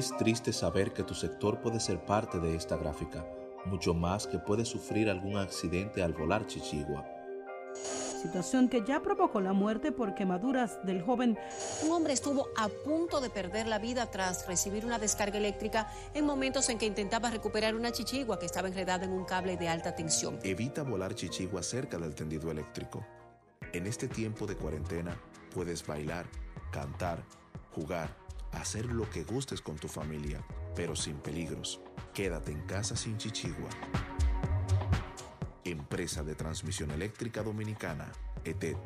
Es triste saber que tu sector puede ser parte de esta gráfica, mucho más que puede sufrir algún accidente al volar Chichigua situación que ya provocó la muerte por quemaduras del joven. Un hombre estuvo a punto de perder la vida tras recibir una descarga eléctrica en momentos en que intentaba recuperar una chichigua que estaba enredada en un cable de alta tensión. Evita volar chichigua cerca del tendido eléctrico. En este tiempo de cuarentena puedes bailar, cantar, jugar, hacer lo que gustes con tu familia, pero sin peligros. Quédate en casa sin chichigua. Empresa de Transmisión Eléctrica Dominicana, ETED,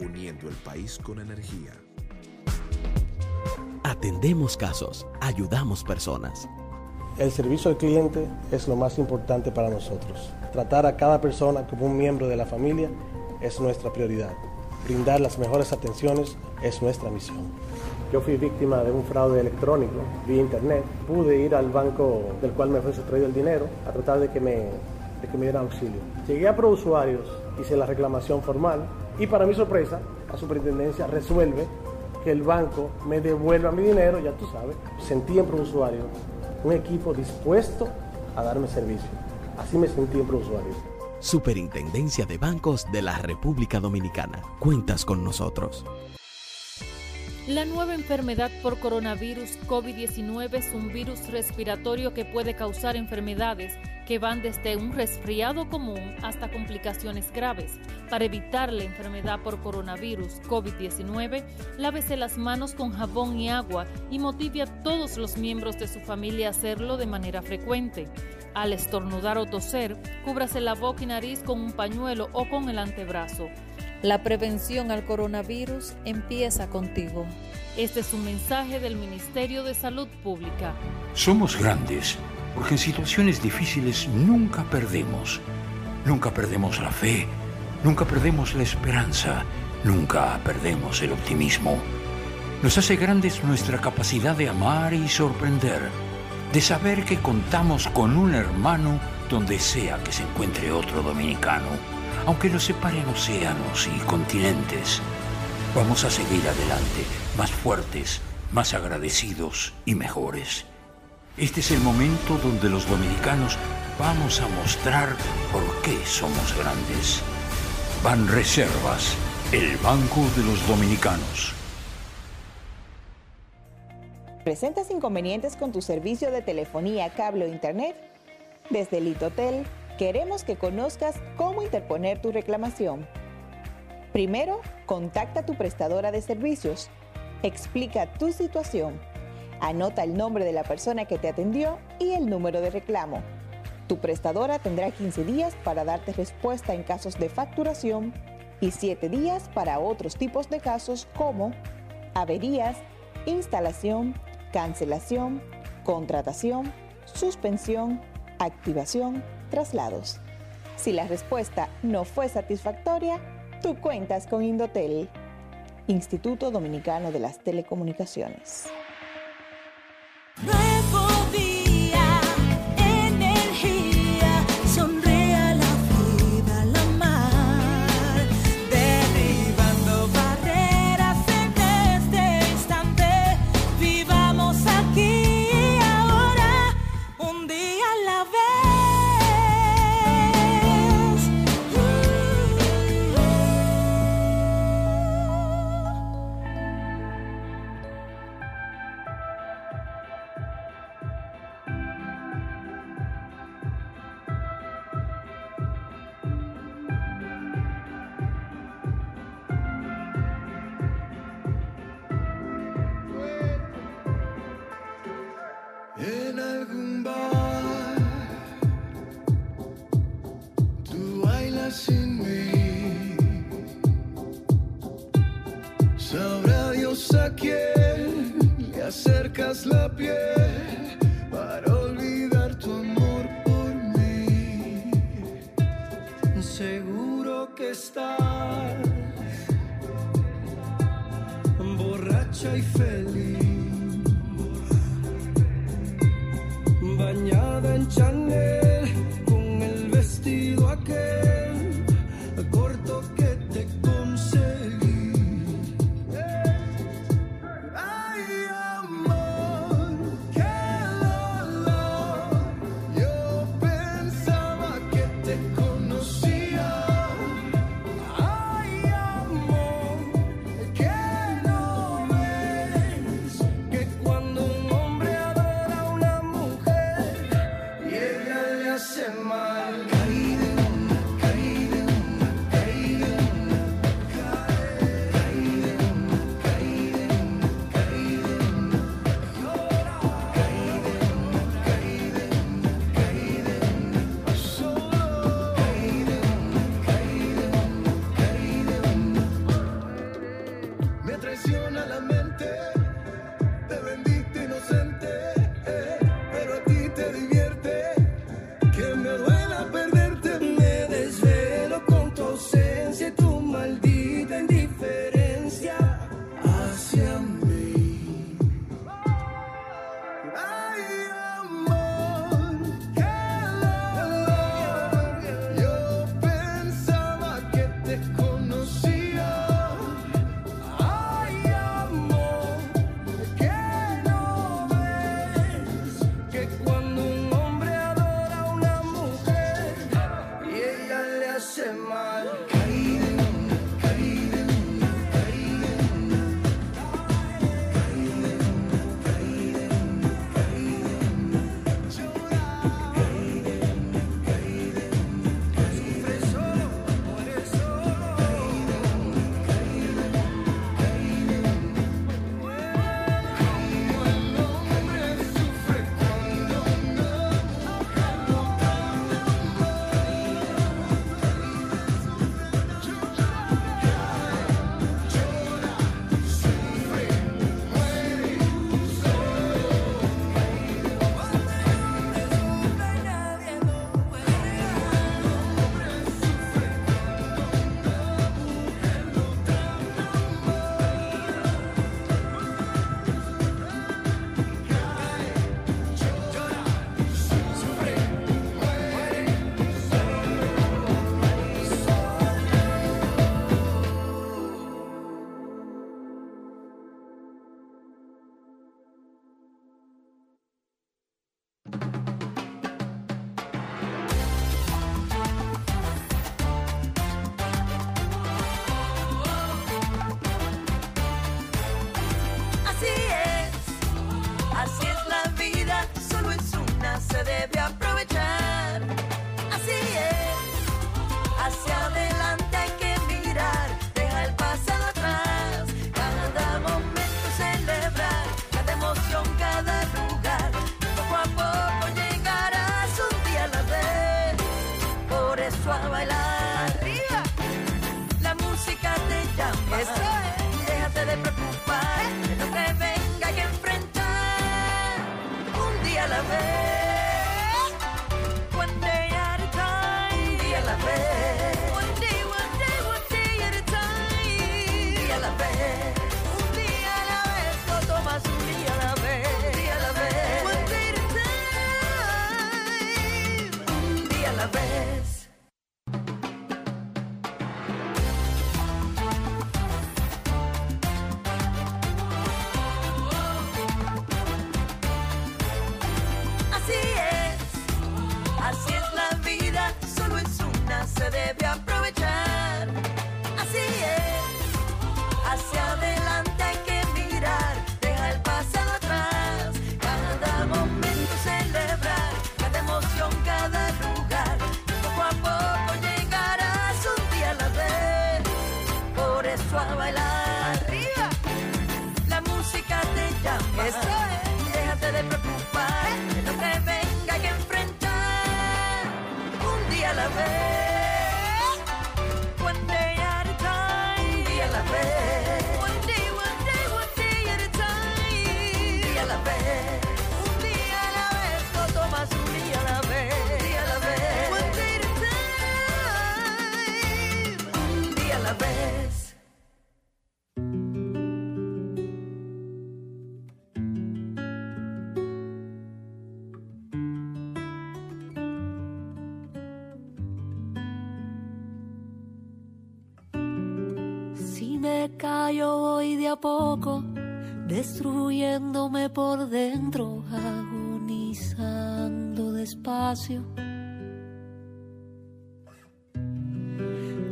uniendo el país con energía. Atendemos casos, ayudamos personas. El servicio al cliente es lo más importante para nosotros. Tratar a cada persona como un miembro de la familia es nuestra prioridad. Brindar las mejores atenciones es nuestra misión. Yo fui víctima de un fraude electrónico vía internet. Pude ir al banco del cual me fue sustraído el dinero a tratar de que me de que me dieran auxilio. Llegué a Usuarios, hice la reclamación formal y para mi sorpresa, la superintendencia resuelve que el banco me devuelva mi dinero, ya tú sabes. Sentí en Usuarios un equipo dispuesto a darme servicio. Así me sentí en Usuarios. Superintendencia de Bancos de la República Dominicana. Cuentas con nosotros. La nueva enfermedad por coronavirus COVID-19 es un virus respiratorio que puede causar enfermedades que van desde un resfriado común hasta complicaciones graves. Para evitar la enfermedad por coronavirus COVID-19, lávese las manos con jabón y agua y motive a todos los miembros de su familia a hacerlo de manera frecuente. Al estornudar o toser, cúbrase la boca y nariz con un pañuelo o con el antebrazo. La prevención al coronavirus empieza contigo. Este es un mensaje del Ministerio de Salud Pública. Somos grandes porque en situaciones difíciles nunca perdemos. Nunca perdemos la fe, nunca perdemos la esperanza, nunca perdemos el optimismo. Nos hace grandes nuestra capacidad de amar y sorprender, de saber que contamos con un hermano donde sea que se encuentre otro dominicano aunque nos separen océanos y continentes, vamos a seguir adelante, más fuertes, más agradecidos y mejores. Este es el momento donde los dominicanos vamos a mostrar por qué somos grandes. Ban Reservas, el Banco de los Dominicanos. ¿Presentas inconvenientes con tu servicio de telefonía, cable o internet? Desde Litotel Queremos que conozcas cómo interponer tu reclamación. Primero, contacta a tu prestadora de servicios. Explica tu situación. Anota el nombre de la persona que te atendió y el número de reclamo. Tu prestadora tendrá 15 días para darte respuesta en casos de facturación y 7 días para otros tipos de casos como averías, instalación, cancelación, contratación, suspensión, activación, Si la respuesta no fue satisfactoria, tú cuentas con Indotel, Instituto Dominicano de las Telecomunicaciones.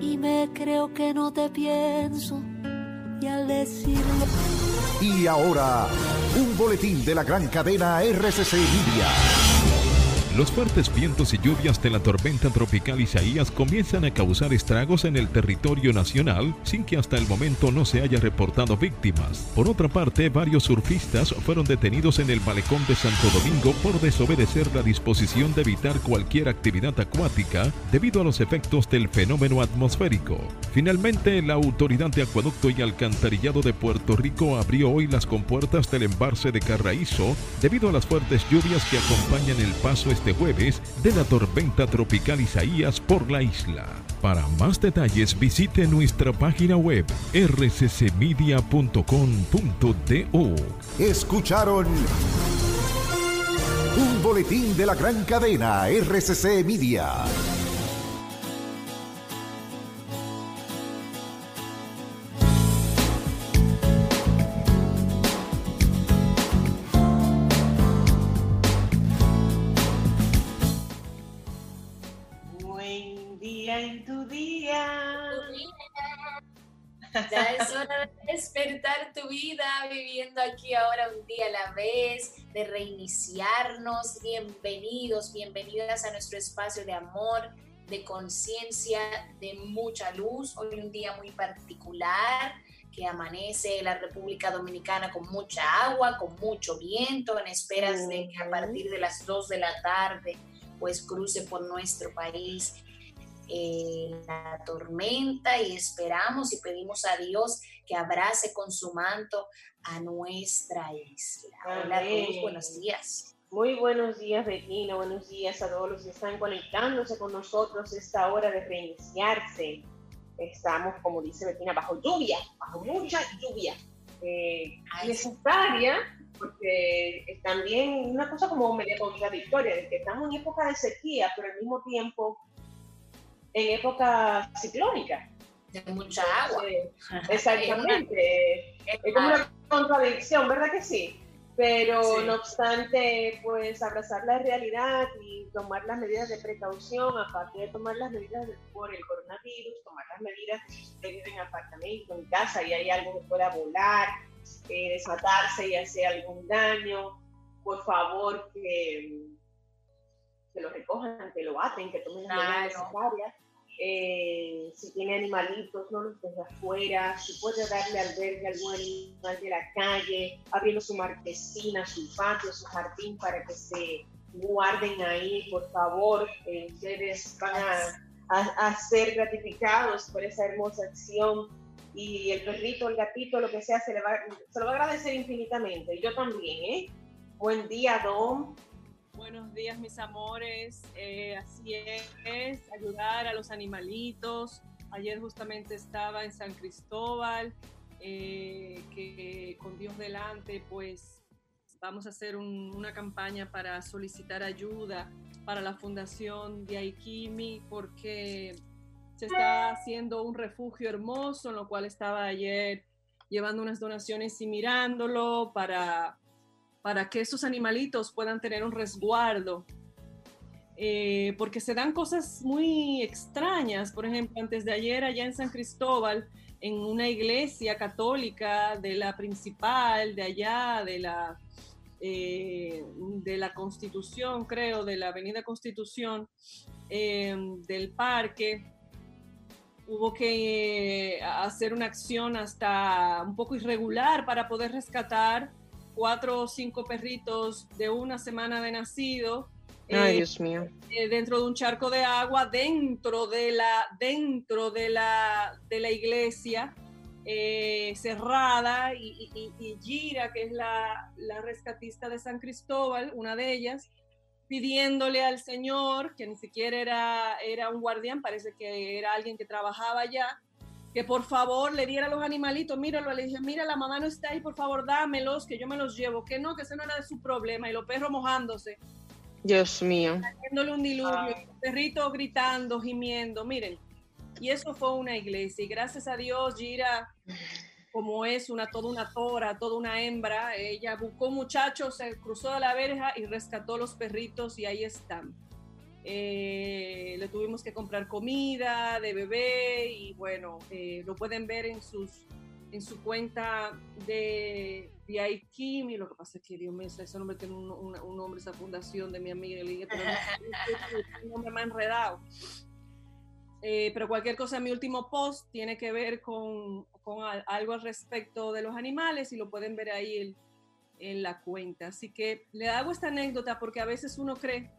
Y me creo que no te pienso, y al decirlo... Y ahora, un boletín de la gran cadena RCC Media. Los fuertes vientos y lluvias de la tormenta tropical Isaías comienzan a causar estragos en el territorio nacional sin que hasta el momento no se haya reportado víctimas. Por otra parte, varios surfistas fueron detenidos en el malecón de Santo Domingo por desobedecer la disposición de evitar cualquier actividad acuática debido a los efectos del fenómeno atmosférico. Finalmente, la Autoridad de Acueducto y Alcantarillado de Puerto Rico abrió hoy las compuertas del embalse de Carraízo debido a las fuertes lluvias que acompañan el paso este jueves de la tormenta tropical Isaías por la isla. Para más detalles visite nuestra página web rccmedia.com.do. Escucharon un boletín de la gran cadena RCC Media. Ya es hora de despertar tu vida viviendo aquí ahora un día a la vez, de reiniciarnos. Bienvenidos, bienvenidas a nuestro espacio de amor, de conciencia, de mucha luz. Hoy un día muy particular que amanece la República Dominicana con mucha agua, con mucho viento, en esperas de que a partir de las 2 de la tarde pues cruce por nuestro país eh, la tormenta y esperamos y pedimos a Dios que abrace con su manto a nuestra isla. Hola buenos días. Muy buenos días, Regina. Buenos días a todos los que están conectándose con nosotros esta hora de reiniciarse. Estamos, como dice Bettina, bajo lluvia, bajo mucha lluvia. Eh, necesaria, porque también una cosa como media contradictoria, de que estamos en época de sequía, pero al mismo tiempo en época ciclónica. De mucha agua. Exactamente. es como una contradicción, ¿verdad que sí? Pero no obstante, pues abrazar la realidad y tomar las medidas de precaución, aparte de tomar las medidas de- por el coronavirus, tomar las medidas usted vive en apartamento, en casa y hay algo que pueda volar, eh, desatarse y hacer algún daño, por favor que, que lo recojan, que lo aten, que tomen las medidas necesarias. Eh, si tiene animalitos, no los deje afuera. Si puede darle albergue a algún animal de la calle, abriendo su marquesina, su patio, su jardín para que se guarden ahí, por favor. Eh, ustedes van a, a- a ser gratificados por esa hermosa acción. Y el perrito, el gatito, lo que sea, se, le va, se lo va a agradecer infinitamente. Yo también, ¿eh? Buen día, Dom. Buenos días, mis amores. Eh, así es, ayudar a los animalitos. Ayer justamente estaba en San Cristóbal, eh, que con Dios delante, pues vamos a hacer un- una campaña para solicitar ayuda para la Fundación de Aikimi, porque se está haciendo un refugio hermoso, en lo cual estaba ayer llevando unas donaciones y mirándolo para para que esos animalitos puedan tener un resguardo. Eh, porque se dan cosas muy extrañas. Por ejemplo, antes de ayer allá en San Cristóbal, en una iglesia católica de la principal, de allá, de la, eh, de la Constitución, creo, de la Avenida Constitución, eh, del parque, hubo que hacer una acción hasta un poco irregular para poder rescatar cuatro o cinco perritos de una semana de nacido. Ay, eh, Dios mío. eh, dentro de un charco de agua, dentro de la, dentro de la, de la iglesia eh, cerrada, y, y- y- y Gira, que es la, la rescatista de San Cristóbal, una de ellas, pidiéndole al Señor, que ni siquiera era, era un guardián, parece que era alguien que trabajaba allá, que por favor le diera a los animalitos, míralo, le dije, mira, la mamá no está ahí, por favor, dámelos, que yo me los llevo, que no, que ese no era de su problema, y los perros mojándose Dios mío. haciéndole un diluvio, el perrito gritando, gimiendo, miren. Y eso fue una iglesia. Y gracias a Dios, Gira, como es una toda una tora, toda una hembra, ella buscó muchachos, se cruzó de la verja y rescató los perritos y ahí están. Eh, le tuvimos que comprar comida de bebé y bueno, eh, lo pueden ver en sus en su cuenta de, de Aikim, y lo que pasa es que Dios mío, ese nombre tiene un, un- un nombre, esa fundación de mi amiga, le dije, pero no, nombre más enredado. Eh, pero cualquier cosa, mi último post tiene que ver con, con al- algo al respecto de los animales y lo pueden ver ahí en, en la cuenta. Así que le hago esta anécdota porque a veces uno cree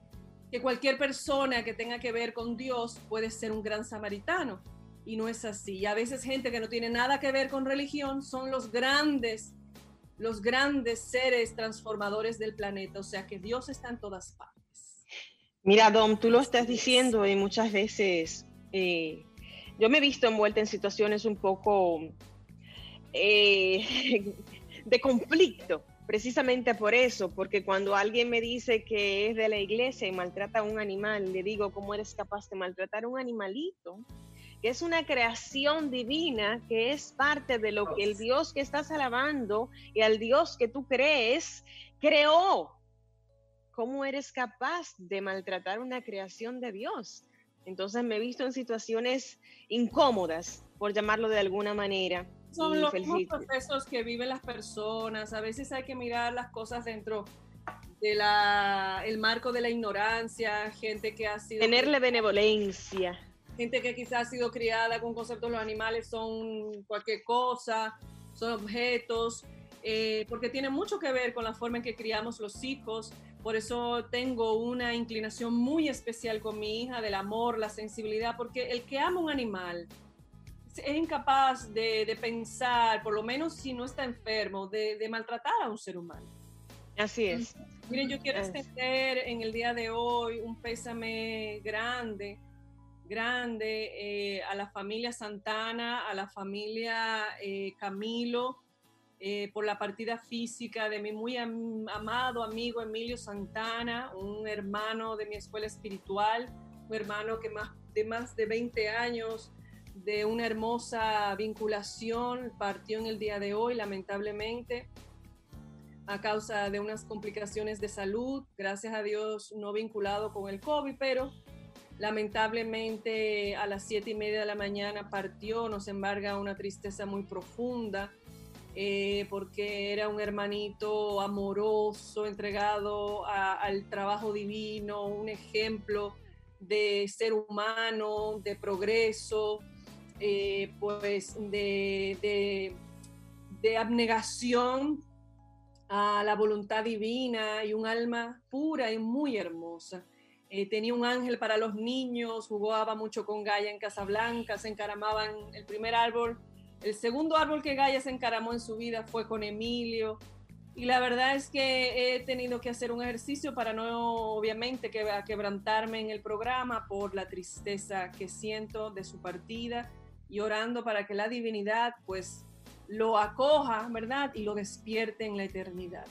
que cualquier persona que tenga que ver con Dios puede ser un gran samaritano y no es así. Y a veces gente que no tiene nada que ver con religión son los grandes, los grandes seres transformadores del planeta. O sea que Dios está en todas partes. Mira, Dom, tú lo estás diciendo y muchas veces eh, yo me he visto envuelta en situaciones un poco eh, de conflicto, precisamente por eso, porque cuando alguien me dice que es de la iglesia y maltrata a un animal, le digo, ¿cómo eres capaz de maltratar a un animalito? que es una creación divina, que es parte de lo que el Dios que estás alabando y al Dios que tú crees creó. ¿Cómo eres capaz de maltratar una creación de Dios? Entonces me he visto en situaciones incómodas, por llamarlo de alguna manera. Son los mismos procesos que viven las personas. A veces hay que mirar las cosas dentro de la, el marco de la ignorancia, gente que ha sido... Tenerle benevolencia. gente que quizás ha sido criada con conceptos los animales son cualquier cosa, son objetos, eh, porque tiene mucho que ver con la forma en que criamos los hijos. Por eso tengo una inclinación muy especial con mi hija del amor, la sensibilidad, porque el que ama un animal es incapaz de, de pensar, por lo menos si no está enfermo, de, de maltratar a un ser humano. Así es. Miren, yo quiero extender en el día de hoy un pésame grande, grande eh, a la familia Santana, a la familia eh, Camilo, eh, por la partida física de mi muy am- amado amigo Emilio Santana, un hermano de mi escuela espiritual, un hermano que más de más de 20 años de una hermosa vinculación partió en el día de hoy, lamentablemente a causa de unas complicaciones de salud, gracias a Dios no vinculado con el COVID, pero lamentablemente a las siete y media de la mañana partió, nos embarga una tristeza muy profunda, eh, porque era un hermanito amoroso, entregado al trabajo divino, un ejemplo de ser humano, de progreso, eh, pues de, de- de abnegación a la voluntad divina y un alma pura y muy hermosa. Eh, tenía un ángel para los niños, jugaba mucho con Gaia en Casablanca, se encaramaban el primer árbol. El segundo árbol que Gaia se encaramó en su vida fue con Emilio. Y la verdad es que he tenido que hacer un ejercicio para no, obviamente, que, quebrantarme en el programa por la tristeza que siento de su partida y orando para que la divinidad, pues, lo acoja, ¿verdad? Y lo despierte en la eternidad.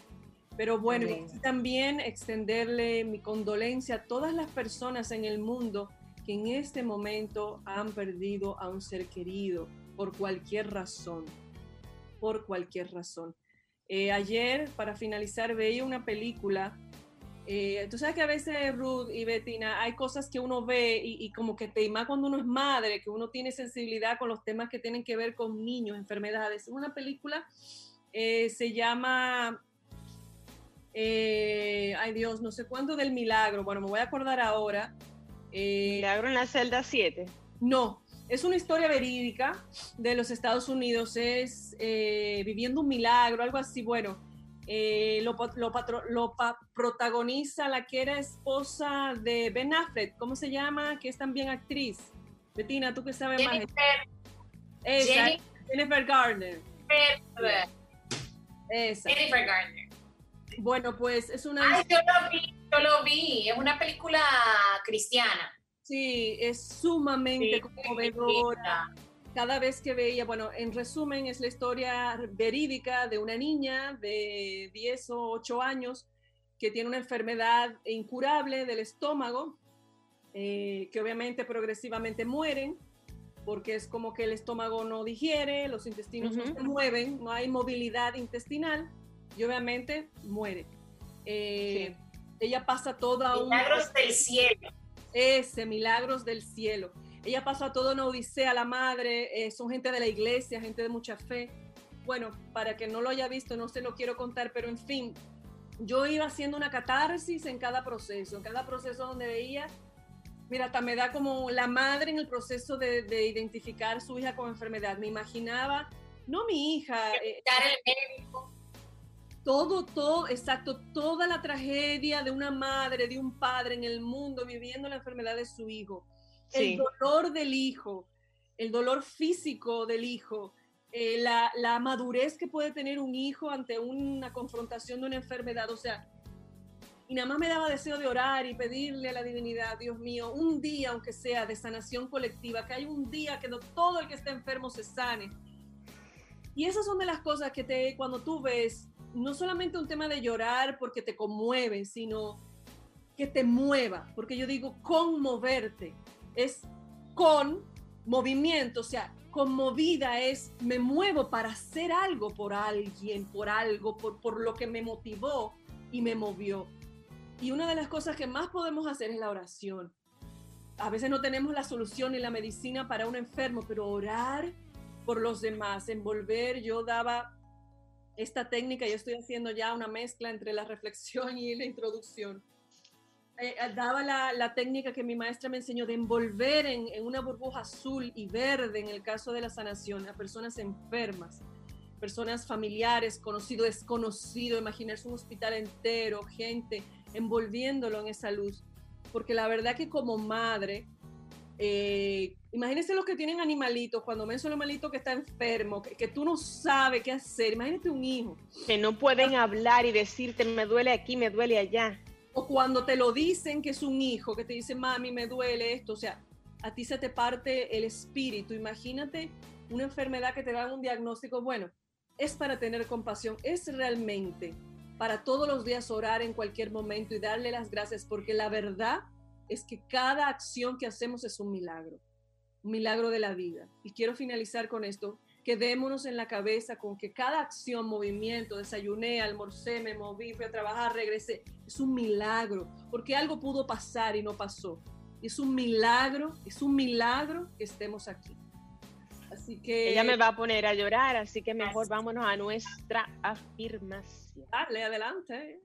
Pero bueno, Amén. también extenderle mi condolencia a todas las personas en el mundo que en este momento han perdido a un ser querido por cualquier razón, por cualquier razón. Eh, ayer, para finalizar, veía una película. Eh, tú sabes que a veces, Ruth y Bettina, hay cosas que uno ve y, y como que te, más cuando uno es madre, que uno tiene sensibilidad con los temas que tienen que ver con niños, enfermedades. Una película eh, se llama, eh, ay Dios, no sé cuánto del milagro. Bueno, me voy a acordar ahora. Eh, Milagro en la celda 7. no, es una historia verídica de los Estados Unidos, es eh, viviendo un milagro, algo así, bueno. Eh, lo, pa- lo patro- lo pa- protagoniza la que era esposa de Ben Affleck, ¿cómo se llama? Que es también actriz. Betina, tú que sabes más. Jennifer, Esa, Jenny- Jennifer Garner. Jennifer, Esa. Jennifer Garner. Bueno, pues es una... Ay, yo lo vi, yo lo vi. Es una película cristiana. Sí, es sumamente Sí, conmovedora. Cada vez que veía, bueno, en resumen, es la historia verídica de una niña de 10 o 8 años que tiene una enfermedad incurable del estómago, eh, que obviamente progresivamente mueren, porque es como que el estómago no digiere, los intestinos no se mueven, no hay movilidad intestinal y obviamente muere. Eh, Ella pasa toda una... Milagros del cielo. Ese, milagros del cielo. Ella pasó a toda una odisea, la madre, eh, son gente de la iglesia, gente de mucha fe. Bueno, para que no lo haya visto, no se lo quiero contar, pero en fin, yo iba haciendo una catarsis en cada proceso, en cada proceso donde veía, mira, hasta me da como la madre en el proceso de, de identificar su hija con enfermedad. Me imaginaba, no mi hija, eh, todo, todo, exacto, toda la tragedia de una madre, de un padre en el mundo viviendo la enfermedad de su hijo, Sí. el dolor del hijo, el dolor físico del hijo, eh, la, la madurez que puede tener un hijo ante una confrontación de una enfermedad, o sea, y nada más me daba deseo de orar y pedirle a la divinidad, Dios mío, un día, aunque sea de sanación colectiva, que hay un día que no- todo el que está enfermo se sane. Y esas son de las cosas que te, cuando tú ves, no solamente un tema de llorar porque te conmueve, sino que te mueva, porque yo digo conmoverte, es con movimiento, o sea, conmovida es me muevo para hacer algo por alguien, por algo, por, por lo que me motivó y me movió. Y una de las cosas que más podemos hacer es la oración. A veces no tenemos la solución ni la medicina para un enfermo, pero orar por los demás, envolver, yo daba esta técnica, yo estoy haciendo ya una mezcla entre la reflexión y la introducción. Eh, eh, daba la, la técnica que mi maestra me enseñó de envolver en, en una burbuja azul y verde en el caso de la sanación a personas enfermas, personas familiares, conocido, desconocido, imaginarse un hospital entero, gente envolviéndolo en esa luz. Porque la verdad que como madre, eh, imagínense los que tienen animalitos, cuando ven a un animalito que está enfermo, que, que tú no sabes qué hacer, imagínate un hijo. Que no pueden hablar y decirte, me duele aquí, me duele allá. O cuando te lo dicen que es un hijo, que te dice, mami, me duele esto, o sea, a ti se te parte el espíritu. Imagínate una enfermedad que te dan un diagnóstico, bueno, es para tener compasión, es realmente para todos los días orar en cualquier momento y darle las gracias, porque la verdad es que cada acción que hacemos es un milagro, un milagro de la vida. Y quiero finalizar con esto, quedémonos en la cabeza con que cada acción, movimiento, desayuné, almorcé, me moví, fui a trabajar, regresé, es un milagro, porque algo pudo pasar y no pasó. Es un milagro, es un milagro que estemos aquí. Así que... Ella me va a poner a llorar, así que mejor vámonos a nuestra afirmación. Dale, adelante.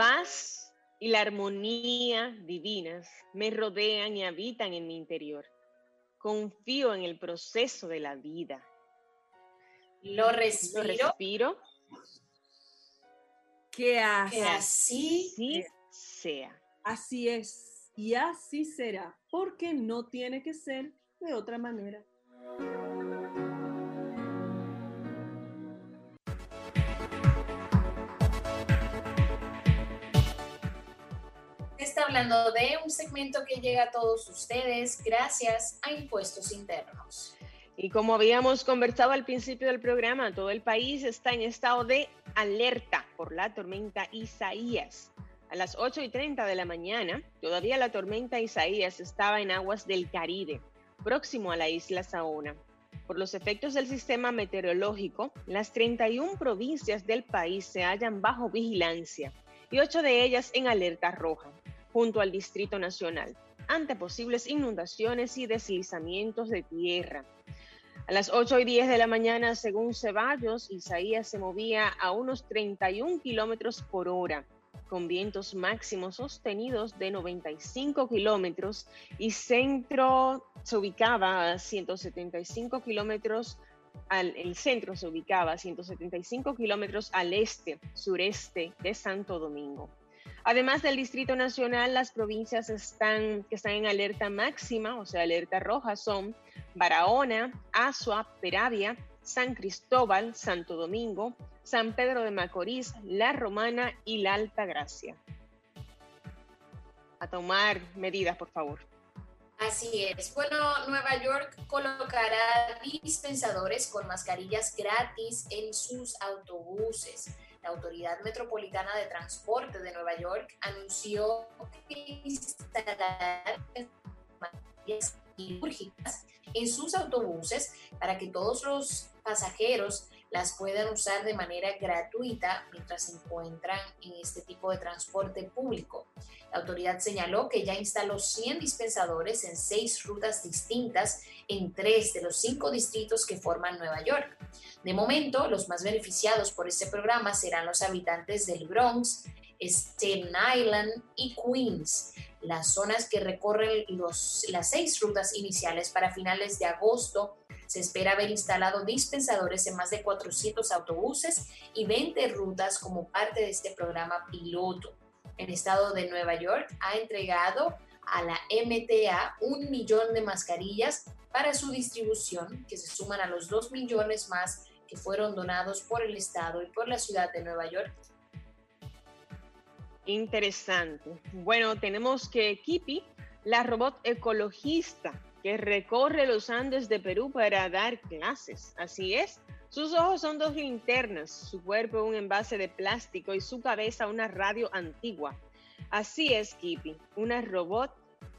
Paz y la armonía divinas me rodean y habitan en mi interior. Confío en el proceso de la vida. Lo respiro. Lo respiro. Que así, Que así Sí sea. así es y así será, porque no tiene que ser de otra manera. Hablando de un segmento que llega a todos ustedes gracias a Impuestos Internos. Y como habíamos conversado al principio del programa, todo el país está en estado de alerta por la tormenta Isaías. A las 8 y 30 de la mañana, todavía la tormenta Isaías estaba en aguas del Caribe, próximo a la isla Saona. Por los efectos del sistema meteorológico, las 31 provincias del país se hallan bajo vigilancia y 8 de ellas en alerta roja, junto al Distrito Nacional, ante posibles inundaciones y deslizamientos de tierra. A las 8 y 10 de la mañana, según Ceballos, Isaías se movía a unos 31 kilómetros por hora, con vientos máximos sostenidos de 95 kilómetros y centro se ubicaba a 175 kilómetros al, el centro se ubicaba a 175 kilómetros al este, sureste de Santo Domingo. Además del Distrito Nacional, las provincias están, que están en alerta máxima, o sea, alerta roja, son Barahona, Azua, Peravia, San Cristóbal, Santo Domingo, San Pedro de Macorís, La Romana y La Alta Gracia. A tomar medidas, por favor. Así es. Bueno, Nueva York colocará dispensadores con mascarillas gratis en sus autobuses. La Autoridad Metropolitana de Transporte de Nueva York anunció que instalará quirúrgicas en sus autobuses para que todos los pasajeros las puedan usar de manera gratuita mientras se encuentran en este tipo de transporte público. La autoridad señaló que ya instaló 100 dispensadores en seis rutas distintas en tres de los cinco distritos que forman Nueva York. De momento, los más beneficiados por este programa serán los habitantes del Bronx, Staten Island y Queens, las zonas que recorren las seis rutas iniciales para finales de agosto se espera haber instalado dispensadores en más de 400 autobuses y 20 rutas como parte de este programa piloto. El estado de Nueva York ha entregado a la MTA un millón de mascarillas para su distribución, que se suman a los dos millones más que fueron donados por el estado y por la ciudad de Nueva York. Interesante. Bueno, tenemos que Kipi, la robot ecologista, que recorre los Andes de Perú para dar clases. Así es. Sus ojos son dos linternas, su cuerpo un envase de plástico y su cabeza una radio antigua. Así es, Kipi, una robot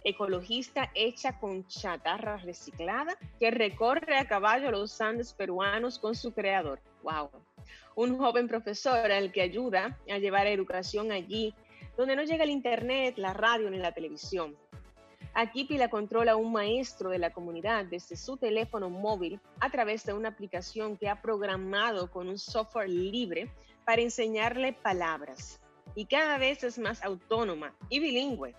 ecologista hecha con chatarra reciclada que recorre a caballo los Andes peruanos con su creador. ¡Wow! Un joven profesor al que ayuda a llevar educación allí, donde no llega el internet, la radio ni la televisión. Aquí la controla un maestro de la comunidad desde su teléfono móvil a través de una aplicación que ha programado con un software libre para enseñarle palabras. Y cada vez es más autónoma y bilingüe.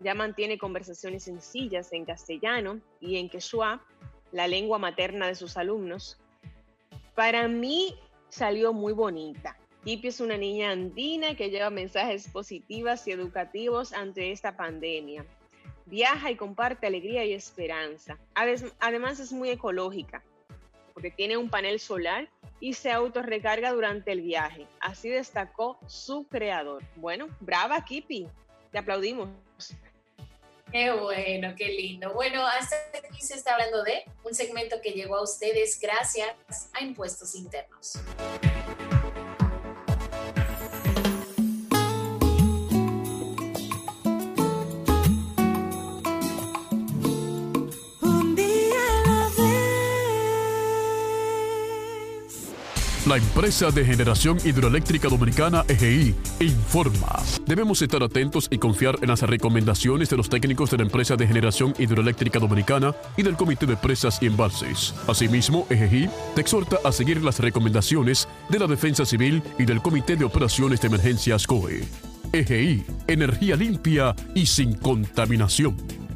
Ya mantiene conversaciones sencillas en castellano y en quechua, la lengua materna de sus alumnos. Para mí salió muy bonita. Kipi es una niña andina que lleva mensajes positivos y educativos ante esta pandemia viaja y comparte alegría y esperanza. Además es muy ecológica, porque tiene un panel solar y se autorrecarga durante el viaje. Así destacó su creador. Bueno, brava Kipi, te aplaudimos. Qué bueno, qué lindo. Bueno, hasta aquí se está hablando de un segmento que llegó a ustedes gracias a Impuestos Internos. La empresa de generación hidroeléctrica dominicana EGI informa. Debemos estar atentos y confiar en las recomendaciones de los técnicos de la empresa de generación hidroeléctrica dominicana y del Comité de Presas y Embalses. Asimismo, EGI te exhorta a seguir las recomendaciones de la Defensa Civil y del Comité de Operaciones de Emergencias COE. EGI, energía limpia y sin contaminación.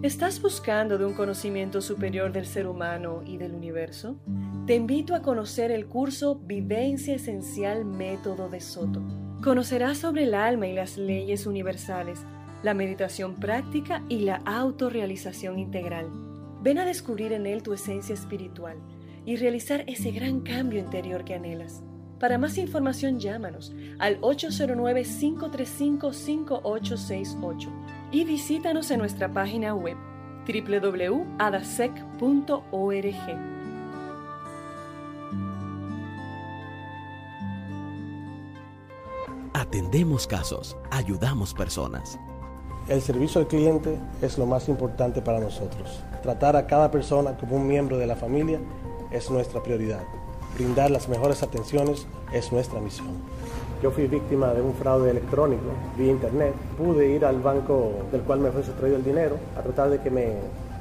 ¿Estás buscando de un conocimiento superior del ser humano y del universo? Te invito a conocer el curso Vivencia Esencial Método de Soto. Conocerás sobre el alma y las leyes universales, la meditación práctica y la autorrealización integral. Ven a descubrir en él tu esencia espiritual y realizar ese gran cambio interior que anhelas. Para más información llámanos al 809-535-5868 y visítanos en nuestra página web www.adasec.org. Atendemos casos, ayudamos personas. El servicio al cliente es lo más importante para nosotros. Tratar a cada persona como un miembro de la familia es nuestra prioridad. Brindar las mejores atenciones es nuestra misión. Yo fui víctima de un fraude electrónico vía internet. Pude ir al banco del cual me fue sustraído el dinero a tratar de que me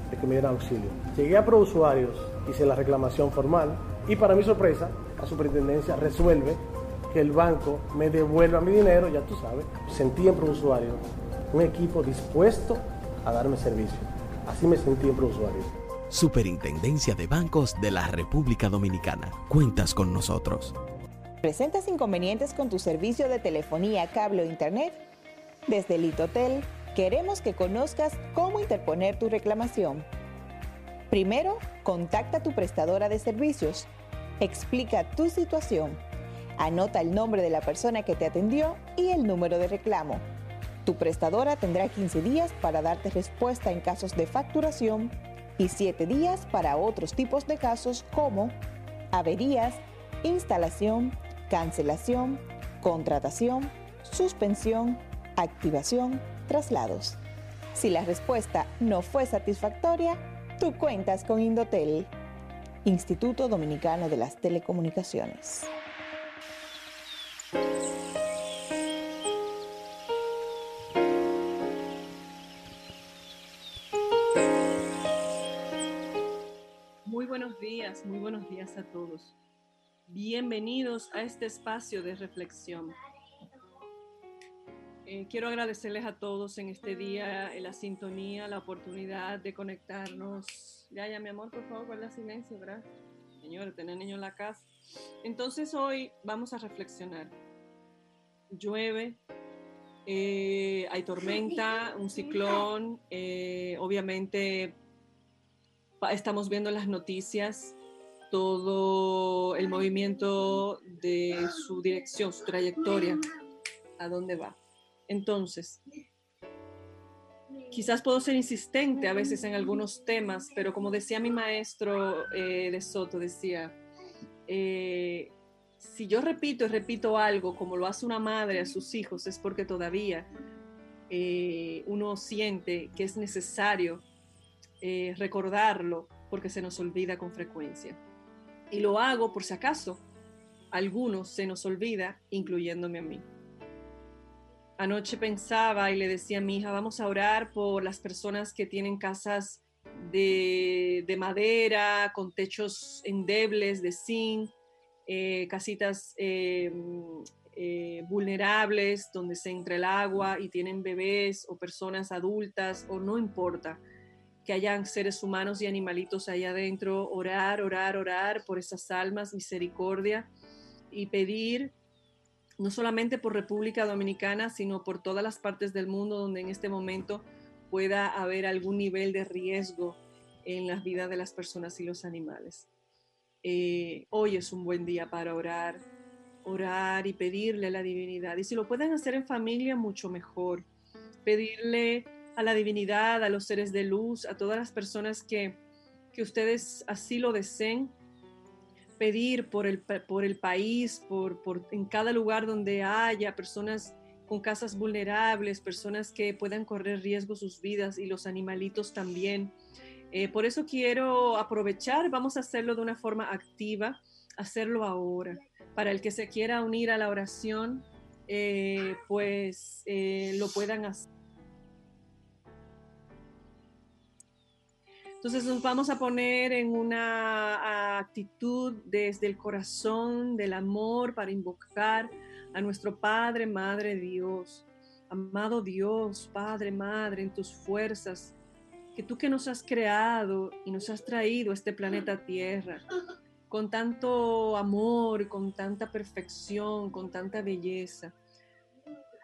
de que me dieran auxilio. Llegué a Prousuarios, hice la reclamación formal y para mi sorpresa, la superintendencia resuelve que el banco me devuelva mi dinero, ya tú sabes. Sentí en Prousuarios un equipo dispuesto a darme servicio. Así me sentí en Prousuarios. Superintendencia de Bancos de la República Dominicana. Cuentas con nosotros. ¿Presentas inconvenientes con tu servicio de telefonía, cable o internet? Desde Litotel queremos que conozcas cómo interponer tu reclamación. Primero, contacta a tu prestadora de servicios. Explica tu situación. Anota el nombre de la persona que te atendió y el número de reclamo. Tu prestadora tendrá 15 días para darte respuesta en casos de facturación y 7 días para otros tipos de casos como averías, instalación, cancelación, contratación, suspensión, activación, traslados. Si la respuesta no fue satisfactoria, tú cuentas con Indotel, Instituto Dominicano de las Telecomunicaciones. Muy buenos días, muy buenos días a todos. Bienvenidos a este espacio de reflexión. Eh, quiero agradecerles a todos en este día eh, la sintonía, la oportunidad de conectarnos. Ya, ya, mi amor, por favor, guarda silencio, gracias. Señor, tener niño en la casa. Entonces hoy vamos a reflexionar. Llueve, eh, hay tormenta, un ciclón, obviamente estamos viendo las noticias todo el movimiento de su dirección, su trayectoria, a dónde va. Entonces, quizás puedo ser insistente a veces en algunos temas, pero como decía mi maestro eh, de Soto, decía, eh, si yo repito y repito algo como lo hace una madre a sus hijos, es porque todavía eh, uno siente que es necesario recordarlo porque se nos olvida con frecuencia. Y lo hago por si acaso algunos se nos olvida, incluyéndome a mí. Anoche pensaba y le decía a mi hija, vamos a orar por las personas que tienen casas de, madera, con techos endebles, de zinc, eh, casitas eh, eh, vulnerables donde se entra el agua y tienen bebés o personas adultas o no importa que hayan seres humanos y animalitos allá adentro, orar, orar, orar por esas almas, misericordia y pedir no solamente por República Dominicana, sino por todas las partes del mundo donde en este momento pueda haber algún nivel de riesgo en las vidas de las personas y los animales. Eh, hoy es un buen día para orar, orar y pedirle a la divinidad. Y si lo pueden hacer en familia, mucho mejor. Pedirle a la divinidad, a los seres de luz, a todas las personas que, que ustedes así lo deseen, pedir por el, por el país, por, por, en cada lugar donde haya personas con casas vulnerables, personas que puedan correr riesgo sus vidas y los animalitos también. Eh, por eso quiero aprovechar, vamos a hacerlo de una forma activa, hacerlo ahora. Para el que se quiera unir a la oración, eh, pues eh, lo puedan hacer. Entonces nos vamos a poner en una actitud desde el corazón del amor para invocar a nuestro Padre, Madre Dios. Amado Dios, Padre, Madre, en tus fuerzas, que tú que nos has creado y nos has traído a este planeta Tierra, con tanto amor, con tanta perfección, con tanta belleza.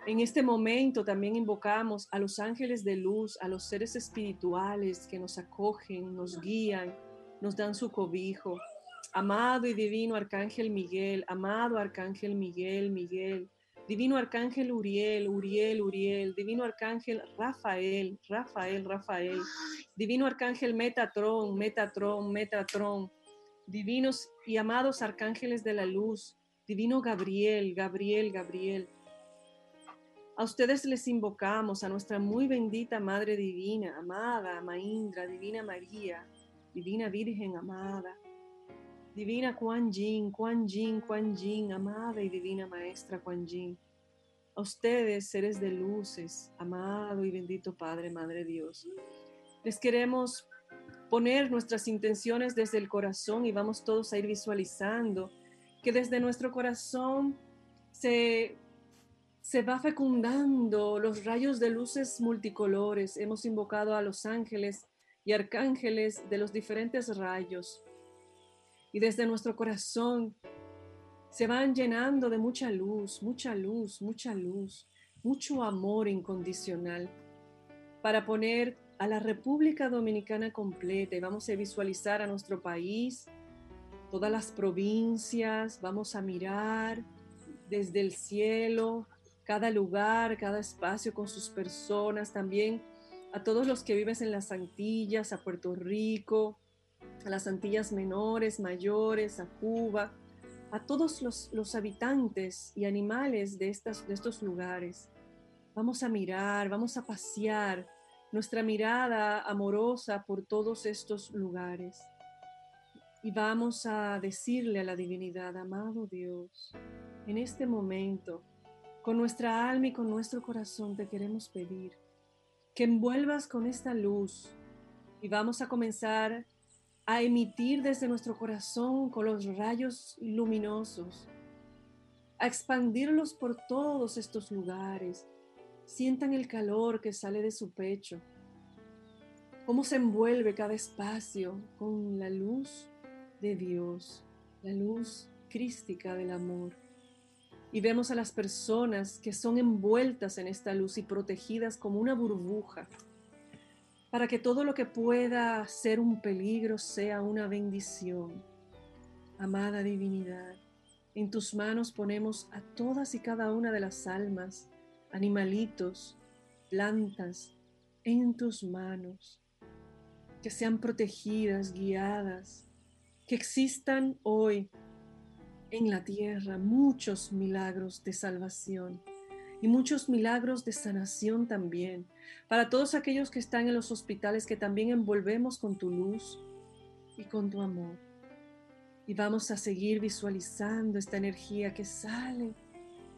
En este momento también invocamos a los ángeles de luz, a los seres espirituales que nos acogen, nos guían, nos dan su cobijo. Amado y divino Arcángel Miguel, amado Arcángel Miguel, Miguel, divino Arcángel Uriel, Uriel, Uriel, divino Arcángel Rafael, Rafael, Rafael, divino Arcángel Metatron, Metatron, Metatron, divinos y amados Arcángeles de la Luz, divino Gabriel, Gabriel, Gabriel a ustedes les invocamos, a nuestra muy bendita Madre Divina, amada Maindra, Divina María, Divina Virgen amada, Divina Kuan Yin, Kuan Yin, Kuan Yin, amada y Divina Maestra Kuan Yin. A ustedes, seres de luces, amado y bendito Padre, Madre Dios, les queremos poner nuestras intenciones desde el corazón y vamos todos a ir visualizando que desde nuestro corazón se, se va fecundando los rayos de luces multicolores. Hemos invocado a los ángeles y arcángeles de los diferentes rayos. Y desde nuestro corazón se van llenando de mucha luz, mucha luz, mucha luz, mucho amor incondicional para poner a la República Dominicana completa y vamos a visualizar a nuestro país, todas las provincias, vamos a mirar desde el cielo, cada lugar, cada espacio con sus personas, también a todos los que viven en las Antillas, a Puerto Rico, a las Antillas menores, mayores, a Cuba, a todos los, los habitantes y animales de, estas, de estos lugares. Vamos a mirar, vamos a pasear nuestra mirada amorosa por todos estos lugares. Y vamos a decirle a la divinidad, amado Dios, en este momento, con nuestra alma y con nuestro corazón te queremos pedir que envuelvas con esta luz y vamos a comenzar a emitir desde nuestro corazón con los rayos luminosos, a expandirlos por todos estos lugares, Sientan el calor que sale de su pecho, cómo se envuelve cada espacio con la luz de Dios, la luz crística del amor. Y vemos a las personas que son envueltas en esta luz y protegidas como una burbuja, para que todo lo que pueda ser un peligro sea una bendición. Amada divinidad, en tus manos ponemos a todas y cada una de las almas animalitos, plantas en tus manos, que sean protegidas, guiadas, que existan hoy en la tierra muchos milagros de salvación y muchos milagros de sanación también, para todos aquellos que están en los hospitales que también envolvemos con tu luz y con tu amor. Y vamos a seguir visualizando esta energía que sale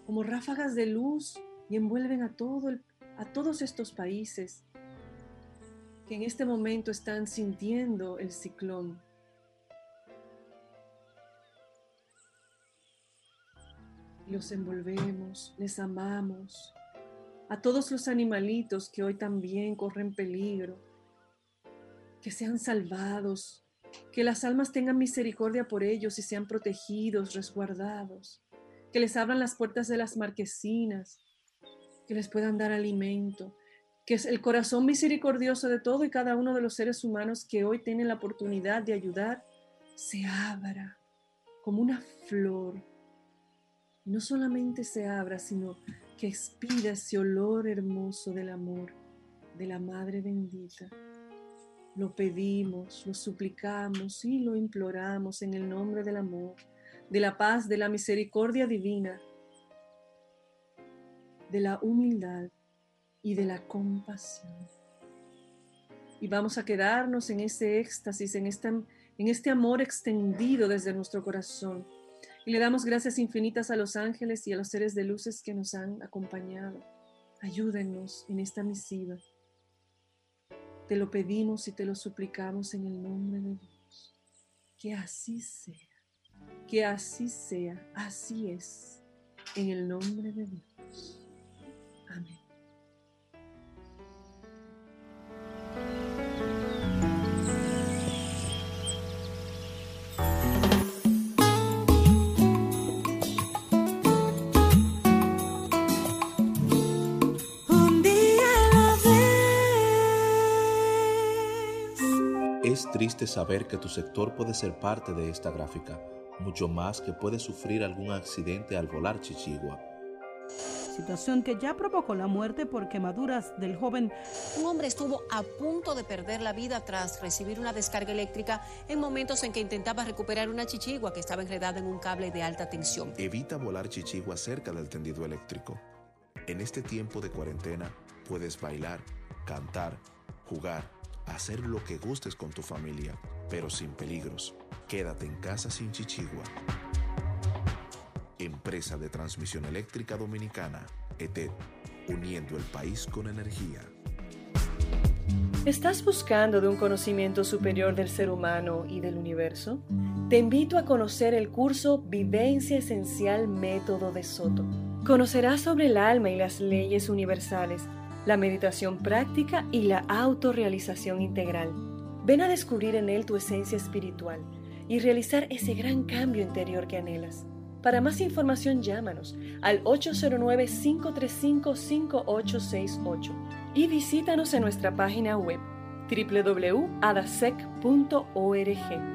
como ráfagas de luz y envuelven a, todo a todos estos países que en este momento están sintiendo el ciclón. Los envolvemos, les amamos. A todos los animalitos que hoy también corren peligro, que sean salvados, que las almas tengan misericordia por ellos y sean protegidos, resguardados, que les abran las puertas de las marquesinas, que les puedan dar alimento, que el corazón misericordioso de todo y cada uno de los seres humanos que hoy tienen la oportunidad de ayudar, se abra como una flor. No solamente se abra, sino que expida ese olor hermoso del amor de la Madre bendita. Lo pedimos, lo suplicamos y lo imploramos en el nombre del amor, de la paz, de la misericordia divina de la humildad y de la compasión. Y vamos a quedarnos en ese éxtasis, en este, en este amor extendido desde nuestro corazón. Y le damos gracias infinitas a los ángeles y a los seres de luces que nos han acompañado. Ayúdenos en esta misiva. Te lo pedimos y te lo suplicamos en el nombre de Dios. Que así sea. Que así sea. Así es. En el nombre de Dios. Es triste saber que tu sector puede ser parte de esta gráfica, mucho más que puede sufrir algún accidente al volar Chichigua situación que ya provocó la muerte por quemaduras del joven. Un hombre estuvo a punto de perder la vida tras recibir una descarga eléctrica en momentos en que intentaba recuperar una chichigua que estaba enredada en un cable de alta tensión. Evita volar chichigua cerca del tendido eléctrico. En este tiempo de cuarentena puedes bailar, cantar, jugar, hacer lo que gustes con tu familia, pero sin peligros. Quédate en casa sin chichigua. Empresa de Transmisión Eléctrica Dominicana, ETED, uniendo el país con energía. ¿Estás buscando de un conocimiento superior del ser humano y del universo? Te invito a conocer el curso Vivencia Esencial Método de Soto. Conocerás sobre el alma y las leyes universales, la meditación práctica y la autorrealización integral. Ven a descubrir en él tu esencia espiritual y realizar ese gran cambio interior que anhelas. Para más información llámanos al 809-535-5868 y visítanos en nuestra página web www.adasec.org.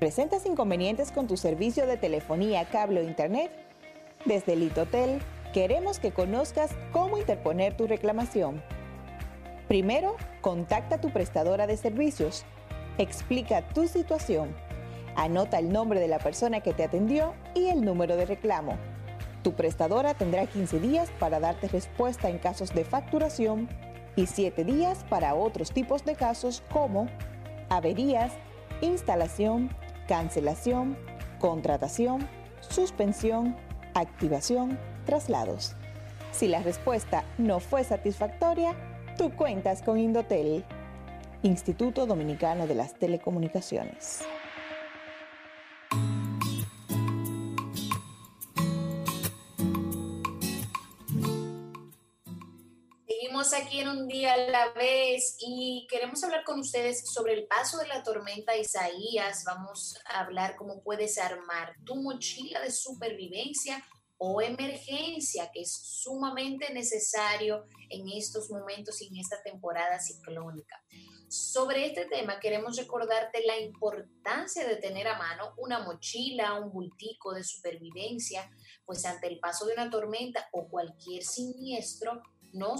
¿Presentas inconvenientes con tu servicio de telefonía, cable o internet? Desde Litotel queremos que conozcas cómo interponer tu reclamación. Primero, contacta a tu prestadora de servicios. Explica tu situación. Anota el nombre de la persona que te atendió y el número de reclamo. Tu prestadora tendrá 15 días para darte respuesta en casos de facturación y 7 días para otros tipos de casos como averías, instalación, cancelación, contratación, suspensión, activación, traslados. Si la respuesta no fue satisfactoria, tú cuentas con Indotel, Instituto Dominicano de las Telecomunicaciones. Aquí en un día a la vez y queremos hablar con ustedes sobre el paso de la tormenta Isaías. Vamos a hablar cómo puedes armar tu mochila de supervivencia o emergencia, que es sumamente necesario en estos momentos y en esta temporada ciclónica. Sobre este tema queremos recordarte la importancia de tener a mano una mochila, un bultico de supervivencia, pues ante el paso de una tormenta o cualquier siniestro, no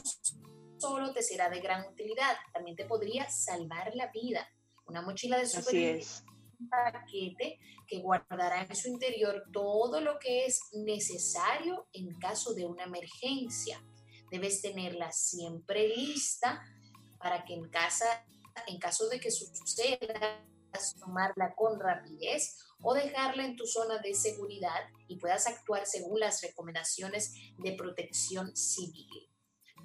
solo te será de gran utilidad, también te podría salvar la vida. Una mochila de supervivencia un paquete que guardará en su interior todo lo que es necesario en caso de una emergencia. Debes tenerla siempre lista para que en casa, en caso de que suceda, tomarla con rapidez o dejarla en tu zona de seguridad y puedas actuar según las recomendaciones de protección civil.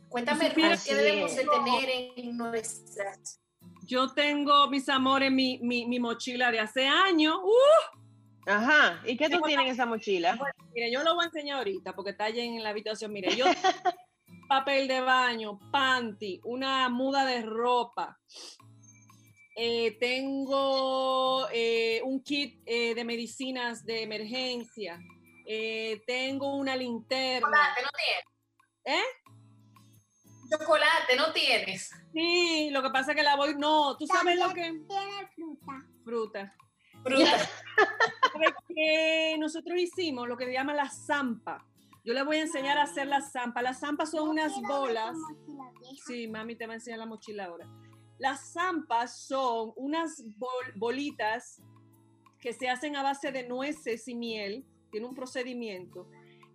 Cuéntame, ¿qué debemos de tener en nuestras... Yo tengo, mis amores, mi, mi, mi mochila de hace años. ¡Uh! Ajá, ¿y qué tú tienes en esa mochila? mire, yo lo voy a enseñar ahorita porque está allá en la habitación. Mire, yo papel de baño, panty, una muda de ropa. Eh, tengo eh, un kit eh, de medicinas de emergencia. tengo una linterna. Tienes. ¿Eh? Chocolate no tienes. Sí, lo que pasa es que la voy. No, tú sabes lo que. Tiene fruta. Fruta. Fruta. que nosotros hicimos lo que se llama la zampa. Yo les voy a enseñar a hacer la zampa. Las zampas son unas bolas. Sí, mami te va a enseñar la mochila ahora. Las zampas son unas bolitas que se hacen a base de nueces y miel. Tiene un procedimiento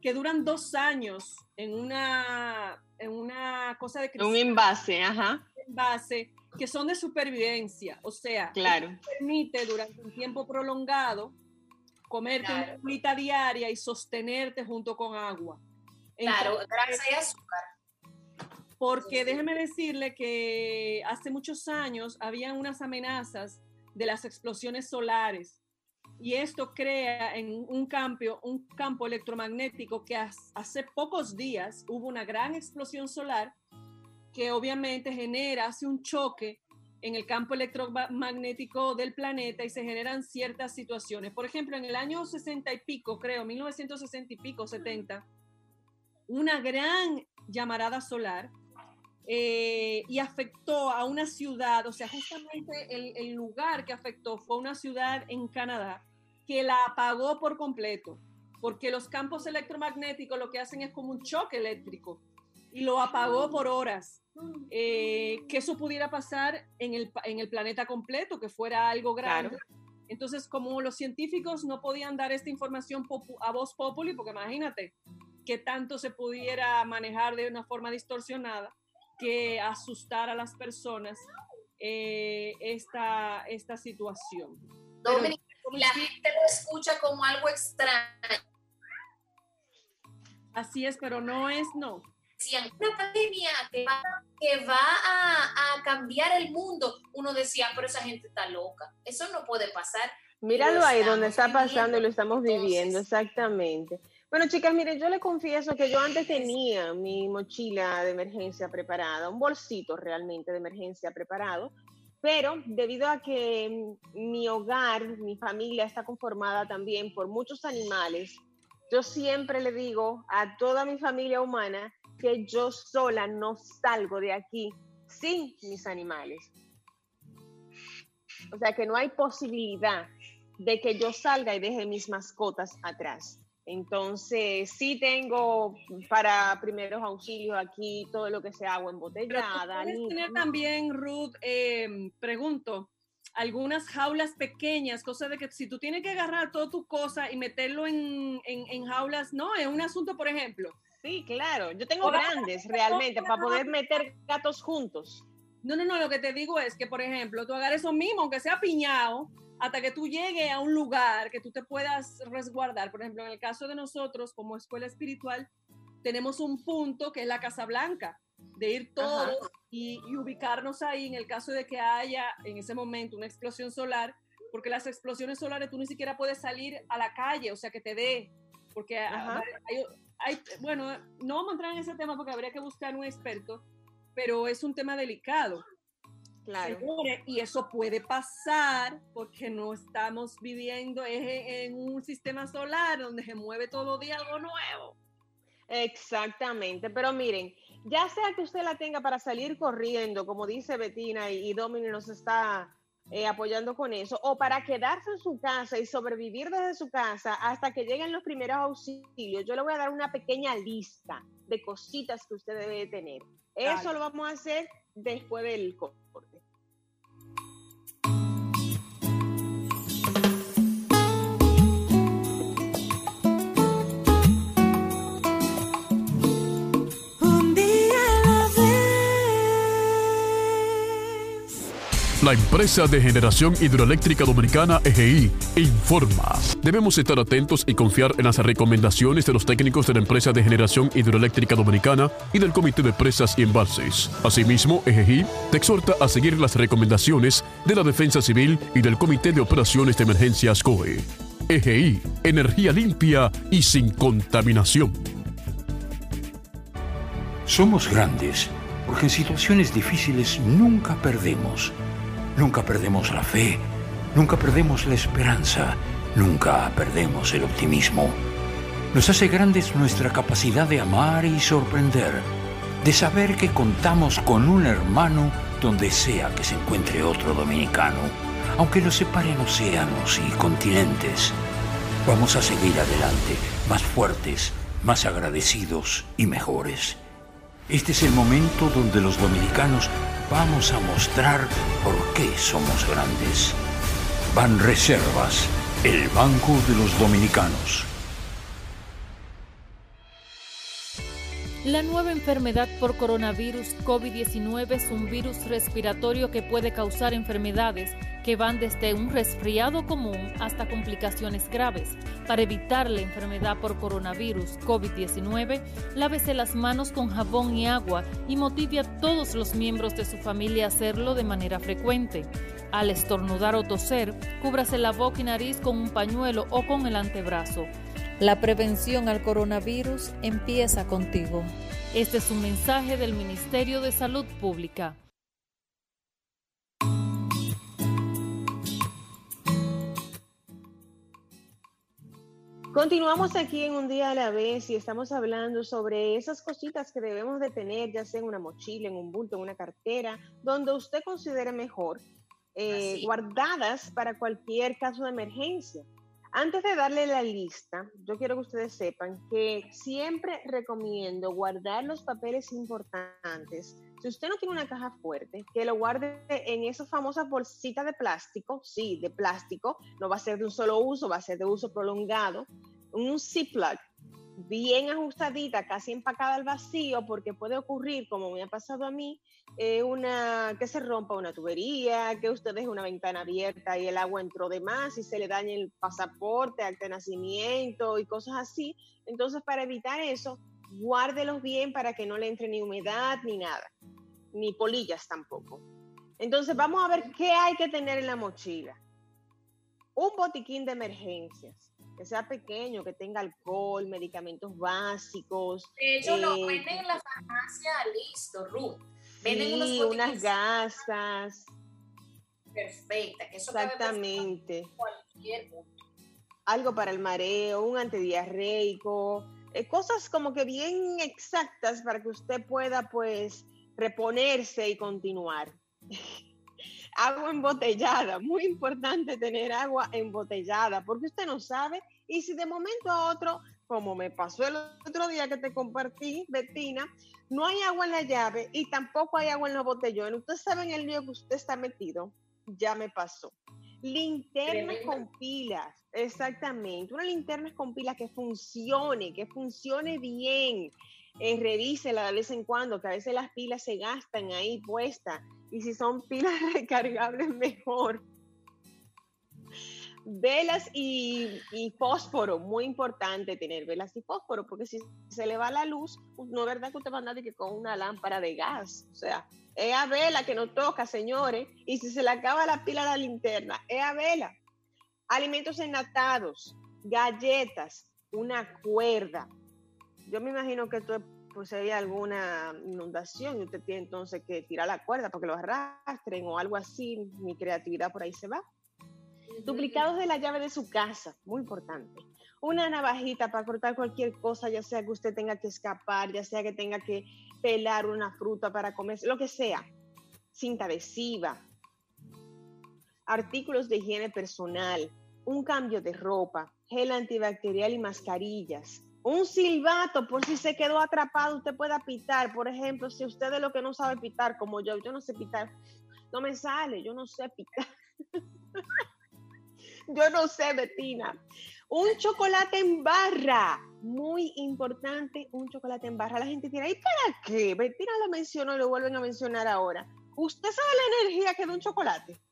que duran dos años en una, en una cosa de Un envase, ajá. envase que son de supervivencia, o sea, claro. permite durante un tiempo prolongado comerte una bolita diaria y sostenerte junto con agua. Claro, grasa y azúcar. Porque déjeme decirle que hace muchos años habían unas amenazas de las explosiones solares y esto crea en un campo, un campo electromagnético que hace pocos días hubo una gran explosión solar que obviamente genera, hace un choque en el campo electromagnético del planeta y se generan ciertas situaciones. Por ejemplo, en el año 60 y pico, creo, 1960 y pico, 70, una gran llamarada solar eh, y afectó a una ciudad, o sea, justamente el, el lugar que afectó fue una ciudad en Canadá que la apagó por completo, porque los campos electromagnéticos lo que hacen es como un choque eléctrico y lo apagó por horas. Eh, que eso pudiera pasar en el, en el, planeta completo, que fuera algo grande. Entonces, como los científicos no podían dar esta información a voz populi, porque imagínate que tanto se pudiera manejar de una forma distorsionada que asustar a las personas eh, esta, esta situación. la gente lo escucha como algo extraño. Así es, pero no es no. Decían, una pandemia que va, que va a, a cambiar el mundo. Uno decía, pero esa gente está loca. Eso no puede pasar. Míralo ahí donde está pasando y lo estamos viviendo, exactamente. Bueno, chicas, miren, yo le confieso que yo antes tenía mi mochila de emergencia preparada, un bolsito realmente de emergencia preparado, pero debido a que mi hogar, mi familia está conformada también por muchos animales, yo siempre le digo a toda mi familia humana que yo sola no salgo de aquí sin mis animales. O sea que no hay posibilidad de que yo salga y deje mis mascotas atrás. Entonces, sí tengo para primeros auxilios aquí todo lo que sea agua embotellada. Puedes tener también, Ruth, eh, pregunto, algunas jaulas pequeñas, cosa de que si tú tienes que agarrar toda tu cosa y meterlo en, en, en jaulas, no, es un asunto, por ejemplo. Sí, claro, yo tengo grandes realmente para poder meter gatos juntos. No, no, no, lo que te digo es que, por ejemplo, tú agarres eso mismo, aunque sea piñado, hasta que tú llegues a un lugar que tú te puedas resguardar. Por ejemplo, en el caso de nosotros, como escuela espiritual, tenemos un punto que es la Casa Blanca, de ir todos y, y, ubicarnos ahí en el caso de que haya en ese momento una explosión solar, porque las explosiones solares tú ni siquiera puedes salir a la calle, o sea, que te dé, porque hay, hay, bueno, no vamos a entrar en ese tema porque habría que buscar un experto, pero es un tema delicado. Claro. y eso puede pasar porque no estamos viviendo en un sistema solar donde se mueve todo días algo nuevo. Exactamente, pero miren, ya sea que usted la tenga para salir corriendo, como dice Betina y, y Domini nos está eh, apoyando con eso, o para quedarse en su casa y sobrevivir desde su casa hasta que lleguen los primeros auxilios, yo le voy a dar una pequeña lista de cositas que usted debe tener. Eso lo vamos a hacer después del corte. La empresa de generación hidroeléctrica dominicana EGI informa. Debemos estar atentos y confiar en las recomendaciones de los técnicos de la empresa de generación hidroeléctrica dominicana y del Comité de Presas y Embalses. Asimismo, EGI te exhorta a seguir las recomendaciones de la Defensa Civil y del Comité de Operaciones de Emergencias COE. EGI, energía limpia y sin contaminación. Somos grandes porque en situaciones difíciles nunca perdemos Nunca perdemos la fe, nunca perdemos la esperanza, nunca perdemos el optimismo. Nos hace grandes nuestra capacidad de amar y sorprender, de saber que contamos con un hermano donde sea que se encuentre otro dominicano, aunque nos separen océanos y continentes. Vamos a seguir adelante, más fuertes, más agradecidos y mejores. Este es el momento donde los dominicanos vamos a mostrar por qué somos grandes. Ban Reservas, el Banco de los Dominicanos. La nueva enfermedad por coronavirus COVID-19 es un virus respiratorio que puede causar enfermedades que van desde un resfriado común hasta complicaciones graves. Para evitar la enfermedad por coronavirus COVID-19, lávese las manos con jabón y agua y motive a todos los miembros de su familia a hacerlo de manera frecuente. Al estornudar o toser, cúbrase la boca y nariz con un pañuelo o con el antebrazo. La prevención al coronavirus empieza contigo. Este es un mensaje del Ministerio de Salud Pública. Continuamos aquí en un día a la vez y estamos hablando sobre esas cositas que debemos de tener, ya sea en una mochila, en un bulto, en una cartera, donde usted considere mejor, eh, guardadas para cualquier caso de emergencia. Antes de darle la lista, yo quiero que ustedes sepan que siempre recomiendo guardar los papeles importantes. Si usted no tiene una caja fuerte, que lo guarde en esas famosas bolsitas de plástico, sí, de plástico, no va a ser de un solo uso, va a ser de uso prolongado, un Ziploc bien ajustadita, casi empacada al vacío, porque puede ocurrir, como me ha pasado a mí, eh, una, que se rompa una tubería, que usted deje una ventana abierta y el agua entró de más y se le dañe el pasaporte, acta de nacimiento y cosas así. Entonces, para evitar eso, guárdelos bien para que no le entre ni humedad ni nada, ni polillas tampoco. Entonces, vamos a ver qué hay que tener en la mochila. Un botiquín de emergencias que sea pequeño, que tenga alcohol, medicamentos básicos. De hecho, lo eh, venden en la farmacia listo, Ruth. Venden sí, unas gasas. Perfecta, que eso Exactamente. Algo para el mareo, un antidiarreico, eh, cosas como que bien exactas para que usted pueda pues reponerse y continuar. agua embotellada, muy importante tener agua embotellada, porque usted no sabe, y si de momento a otro, como me pasó el otro día que te compartí, Betina, no hay agua en la llave y tampoco hay agua en los botellones, usted sabe en el lío que usted está metido, ya me pasó. Linternas con pilas, exactamente, una linterna con pilas que funcione, que funcione bien. Eh, revísela de vez en cuando, que a veces las pilas se gastan ahí puestas y si son pilas recargables, mejor. Velas y, fósforo, muy importante tener velas y fósforo, porque si se le va la luz, pues, no es verdad que usted va a andar que con una lámpara de gas. O sea, es a vela que no toca, señores. Y si se le acaba la pila a la linterna, es a vela. Alimentos enlatados, galletas, una cuerda. Yo me imagino que esto es pues hay alguna inundación y usted tiene entonces que tirar la cuerda porque lo arrastren o algo así, mi creatividad por ahí se va. Duplicados de la llave de su casa, muy importante. Una navajita para cortar cualquier cosa, ya sea que usted tenga que escapar, ya sea que tenga que pelar una fruta para comer, lo que sea. Cinta adhesiva. Artículos de higiene personal, un cambio de ropa, gel antibacterial y mascarillas un silbato por si se quedó atrapado, usted pueda pitar. Por ejemplo, si usted es lo que no sabe pitar, como yo, yo no sé pitar, no me sale, yo no sé pitar. yo no sé, Betina. Un chocolate en barra, muy importante, un chocolate en barra. La gente dirá, ¿y para qué? Betina lo mencionó y lo vuelven a mencionar ahora. ¿Usted sabe la energía que da un chocolate?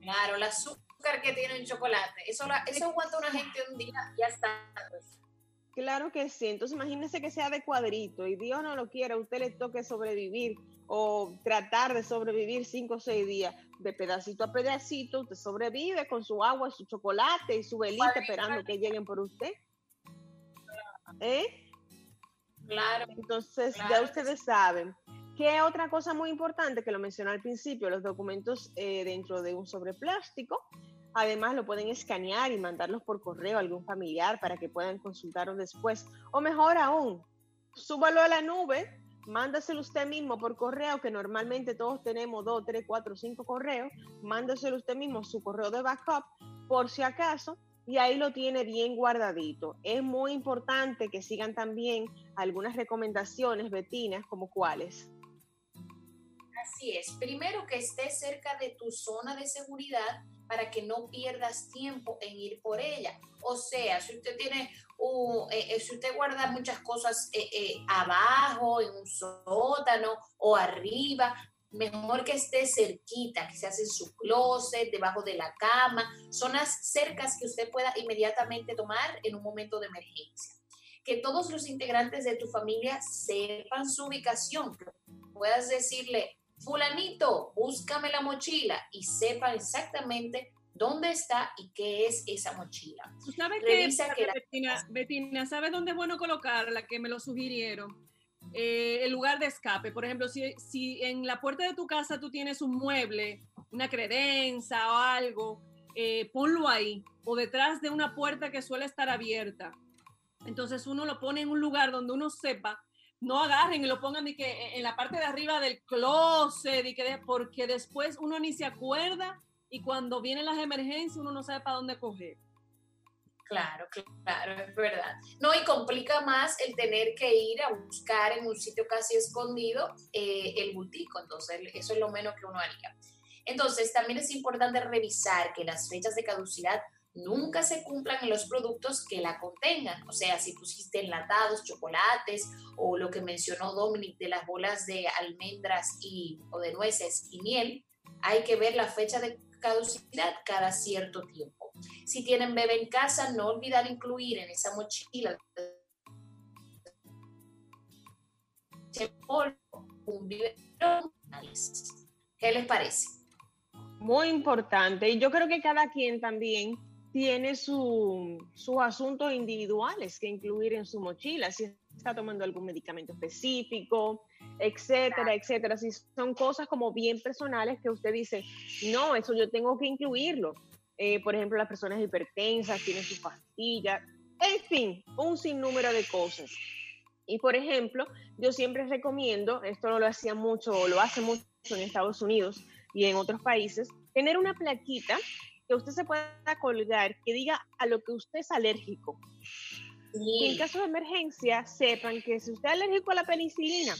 Claro, el azúcar que tiene un chocolate. Eso, eso aguanta una gente un día, ya está. Claro que sí. Entonces imagínese que sea de cuadrito y Dios no lo quiera, a usted le toque sobrevivir o tratar de sobrevivir cinco o seis días de pedacito a pedacito. Usted sobrevive con su agua, su chocolate y su velita esperando que lleguen por usted. ¿Eh? Claro. Entonces ya ustedes saben. ¿Qué otra cosa muy importante que lo mencioné al principio? Los documentos eh, dentro de un sobre plástico Además, lo pueden escanear y mandarlos por correo a algún familiar para que puedan consultarlos después. O mejor aún, súbalo a la nube, mándaselo usted mismo por correo, que normalmente todos tenemos dos, tres, cuatro, cinco correos. Mándaselo usted mismo su correo de backup por si acaso y ahí lo tiene bien guardadito. Es muy importante que sigan también algunas recomendaciones, Betinas, como cuáles. Así es. Primero que esté cerca de tu zona de seguridad para que no pierdas tiempo en ir por ella. O sea, si usted tiene, eh, eh, si usted guarda muchas cosas eh, abajo, en un sótano o arriba, mejor que esté cerquita, que hace en su closet, debajo de la cama, zonas cercas que usted pueda inmediatamente tomar en un momento de emergencia. Que todos los integrantes de tu familia sepan su ubicación, puedas decirle, fulanito, búscame la mochila y sepa exactamente dónde está y qué es esa mochila. ¿Tú sabes que, Betina, ¿sabes dónde es bueno colocarla? Que me lo sugirieron. Eh, el lugar de escape. Por ejemplo, si, si, en la puerta de tu casa tú tienes un mueble, una credenza o algo, eh, ponlo ahí o detrás de una puerta que suele estar abierta. Entonces uno lo pone en un lugar donde uno sepa no agarren y lo pongan que e, en la parte de arriba del closet y que porque después uno ni se acuerda y cuando vienen las emergencias uno no sabe para dónde coger. Claro, claro, es verdad. No, y complica más el tener que ir a buscar en un sitio casi escondido eh, el bultico, entonces eso es lo menos que uno haría. Entonces, también es importante revisar que las fechas de caducidad nunca se cumplan los productos que la contengan. O sea, si pusiste enlatados, chocolates o lo que mencionó Dominic de las bolas de almendras y, o de nueces y miel, hay que ver la fecha de caducidad cada cierto tiempo. Si tienen bebé en casa, no olvidar incluir en esa mochila un biberón. ¿Qué les parece? Muy importante. Y yo creo que cada quien también tiene sus asuntos individuales que incluir en su mochila, si está tomando algún medicamento específico, etcétera, etcétera. Si son cosas como bien personales que usted dice, no, eso yo tengo que incluirlo. Eh, por ejemplo, las personas hipertensas tienen sus pastillas, en fin, un sinnúmero de cosas. Y por ejemplo, yo siempre recomiendo, esto no lo hacía mucho lo hace mucho en Estados Unidos y en otros países, tener una plaquita que usted se pueda colgar que diga a lo que usted es alérgico. Y en caso de emergencia, sepan que si usted es alérgico a la penicilina,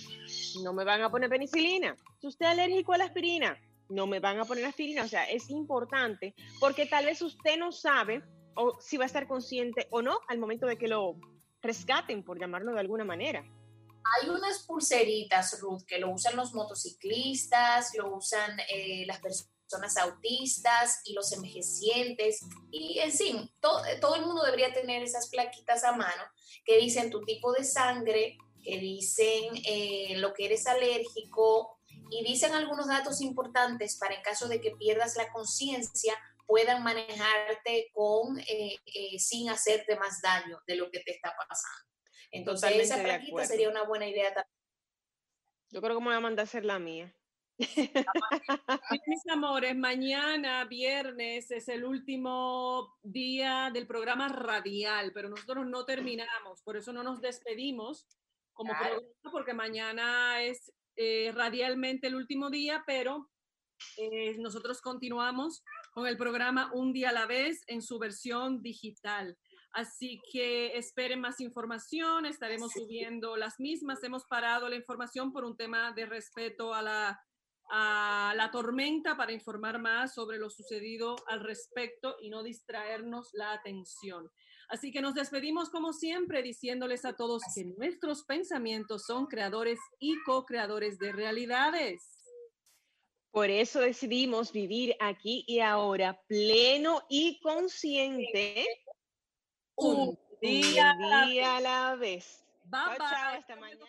no me van a poner penicilina. Si usted es alérgico a la aspirina, no me van a poner aspirina. O sea, es importante porque tal vez usted no sabe o si va a estar consciente o no al momento de que lo rescaten, por llamarlo de alguna manera. Hay unas pulseritas, Ruth, que lo usan los motociclistas, lo usan eh, las personas autistas y los envejecientes. Y en fin, todo, todo el mundo debería tener esas plaquitas a mano que dicen tu tipo de sangre, que dicen eh, lo que eres alérgico y dicen algunos datos importantes para en caso de que pierdas la conciencia puedan manejarte con eh, eh, sin hacerte más daño de lo que te está pasando. Entonces esa plaquita sería una buena idea también. Yo creo que me voy a mandar a hacer la mía. Mis amores, mañana, viernes, es el último día del programa radial, pero nosotros no terminamos, por eso no nos despedimos como programa, porque mañana es eh, radialmente el último día, pero nosotros continuamos con el programa Un día a la vez en su versión digital. Así que esperen más información, estaremos subiendo las mismas. Hemos parado la información por un tema de respeto a la, a la tormenta para informar más sobre lo sucedido al respecto y no distraernos la atención. Así que nos despedimos como siempre diciéndoles a todos que nuestros pensamientos son creadores y co-creadores de realidades. Por eso decidimos vivir aquí y ahora pleno y consciente un, día, a la vez. Bye, chao, hasta mañana.